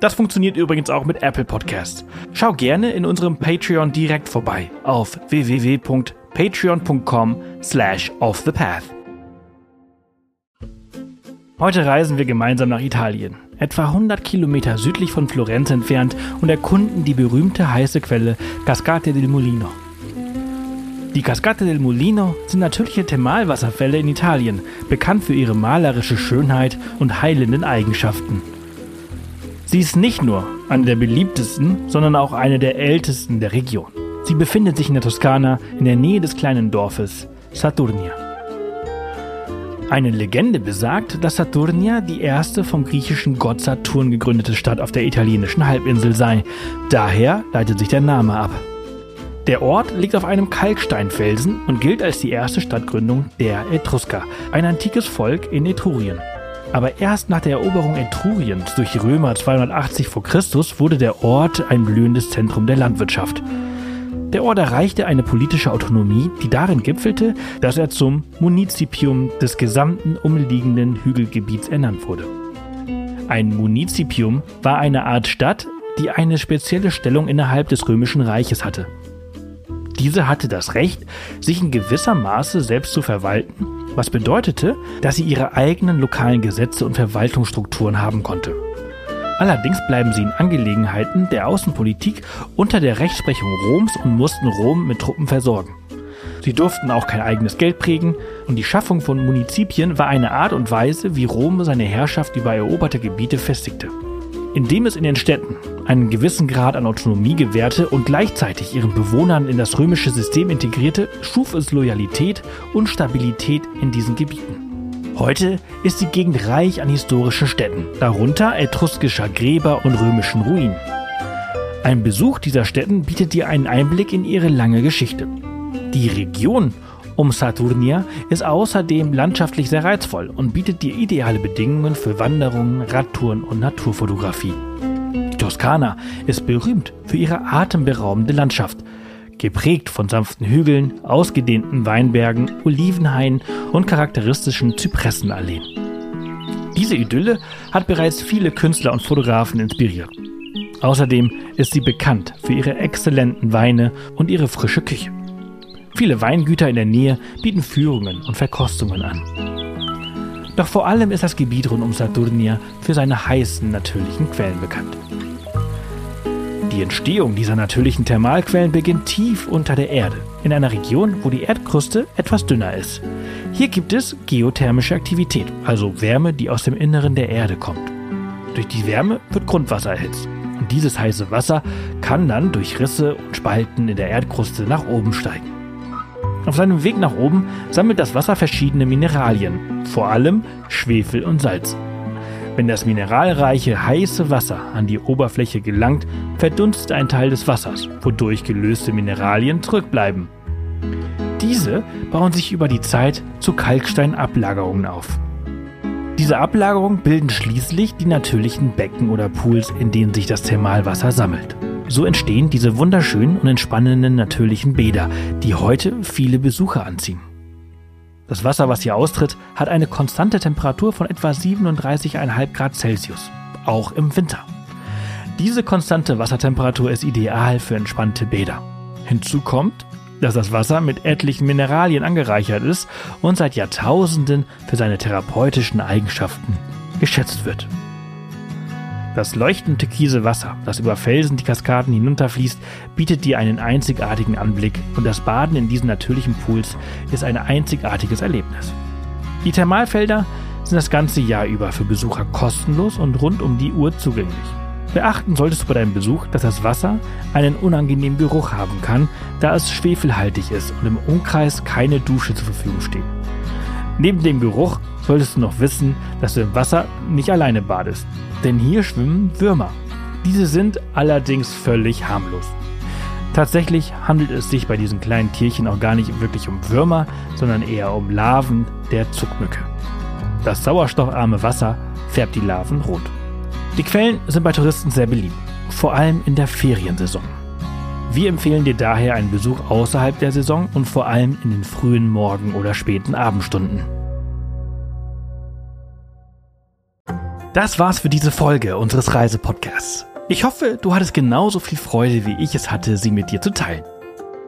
Das funktioniert übrigens auch mit Apple Podcasts. Schau gerne in unserem Patreon direkt vorbei auf www.patreon.com slash offthepath. Heute reisen wir gemeinsam nach Italien, etwa 100 Kilometer südlich von Florenz entfernt und erkunden die berühmte heiße Quelle Cascate del Mulino. Die Cascate del Mulino sind natürliche Thermalwasserfälle in Italien, bekannt für ihre malerische Schönheit und heilenden Eigenschaften. Sie ist nicht nur eine der beliebtesten, sondern auch eine der ältesten der Region. Sie befindet sich in der Toskana in der Nähe des kleinen Dorfes Saturnia. Eine Legende besagt, dass Saturnia die erste vom griechischen Gott Saturn gegründete Stadt auf der italienischen Halbinsel sei. Daher leitet sich der Name ab. Der Ort liegt auf einem Kalksteinfelsen und gilt als die erste Stadtgründung der Etrusker, ein antikes Volk in Etrurien. Aber erst nach der Eroberung Etruriens durch die Römer 280 v. Chr. wurde der Ort ein blühendes Zentrum der Landwirtschaft. Der Ort erreichte eine politische Autonomie, die darin gipfelte, dass er zum Munizipium des gesamten umliegenden Hügelgebiets ernannt wurde. Ein Munizipium war eine Art Stadt, die eine spezielle Stellung innerhalb des römischen Reiches hatte. Diese hatte das Recht, sich in gewisser Maße selbst zu verwalten was bedeutete, dass sie ihre eigenen lokalen Gesetze und Verwaltungsstrukturen haben konnte. Allerdings bleiben sie in Angelegenheiten der Außenpolitik unter der Rechtsprechung Roms und mussten Rom mit Truppen versorgen. Sie durften auch kein eigenes Geld prägen und die Schaffung von Munizipien war eine Art und Weise, wie Rom seine Herrschaft über eroberte Gebiete festigte. Indem es in den Städten einen gewissen Grad an Autonomie gewährte und gleichzeitig ihren Bewohnern in das römische System integrierte, schuf es Loyalität und Stabilität in diesen Gebieten. Heute ist die Gegend reich an historischen Städten, darunter etruskischer Gräber und römischen Ruinen. Ein Besuch dieser Städten bietet dir einen Einblick in ihre lange Geschichte. Die Region um Saturnia ist außerdem landschaftlich sehr reizvoll und bietet dir ideale Bedingungen für Wanderungen, Radtouren und Naturfotografie. Die Toskana ist berühmt für ihre atemberaubende Landschaft, geprägt von sanften Hügeln, ausgedehnten Weinbergen, Olivenhainen und charakteristischen Zypressenalleen. Diese Idylle hat bereits viele Künstler und Fotografen inspiriert. Außerdem ist sie bekannt für ihre exzellenten Weine und ihre frische Küche. Viele Weingüter in der Nähe bieten Führungen und Verkostungen an. Doch vor allem ist das Gebiet rund um Saturnia für seine heißen natürlichen Quellen bekannt. Die Entstehung dieser natürlichen Thermalquellen beginnt tief unter der Erde, in einer Region, wo die Erdkruste etwas dünner ist. Hier gibt es geothermische Aktivität, also Wärme, die aus dem Inneren der Erde kommt. Durch die Wärme wird Grundwasser erhitzt. Und dieses heiße Wasser kann dann durch Risse und Spalten in der Erdkruste nach oben steigen. Auf seinem Weg nach oben sammelt das Wasser verschiedene Mineralien, vor allem Schwefel und Salz. Wenn das mineralreiche heiße Wasser an die Oberfläche gelangt, verdunstet ein Teil des Wassers, wodurch gelöste Mineralien zurückbleiben. Diese bauen sich über die Zeit zu Kalksteinablagerungen auf. Diese Ablagerungen bilden schließlich die natürlichen Becken oder Pools, in denen sich das Thermalwasser sammelt. So entstehen diese wunderschönen und entspannenden natürlichen Bäder, die heute viele Besucher anziehen. Das Wasser, was hier austritt, hat eine konstante Temperatur von etwa 37,5 Grad Celsius, auch im Winter. Diese konstante Wassertemperatur ist ideal für entspannte Bäder. Hinzu kommt, dass das Wasser mit etlichen Mineralien angereichert ist und seit Jahrtausenden für seine therapeutischen Eigenschaften geschätzt wird. Das leuchtend türkise Wasser, das über Felsen die Kaskaden hinunterfließt, bietet dir einen einzigartigen Anblick und das Baden in diesen natürlichen Pools ist ein einzigartiges Erlebnis. Die Thermalfelder sind das ganze Jahr über für Besucher kostenlos und rund um die Uhr zugänglich. Beachten solltest du bei deinem Besuch, dass das Wasser einen unangenehmen Geruch haben kann, da es schwefelhaltig ist und im Umkreis keine Dusche zur Verfügung steht. Neben dem Geruch solltest du noch wissen, dass du im Wasser nicht alleine badest. Denn hier schwimmen Würmer. Diese sind allerdings völlig harmlos. Tatsächlich handelt es sich bei diesen kleinen Tierchen auch gar nicht wirklich um Würmer, sondern eher um Larven der Zuckmücke. Das sauerstoffarme Wasser färbt die Larven rot. Die Quellen sind bei Touristen sehr beliebt, vor allem in der Feriensaison. Wir empfehlen dir daher einen Besuch außerhalb der Saison und vor allem in den frühen Morgen- oder späten Abendstunden. Das war's für diese Folge unseres Reisepodcasts. Ich hoffe, du hattest genauso viel Freude, wie ich es hatte, sie mit dir zu teilen.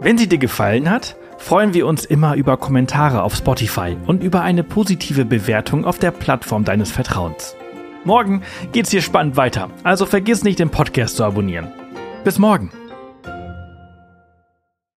Wenn sie dir gefallen hat, freuen wir uns immer über Kommentare auf Spotify und über eine positive Bewertung auf der Plattform deines Vertrauens. Morgen geht's hier spannend weiter, also vergiss nicht, den Podcast zu abonnieren. Bis morgen!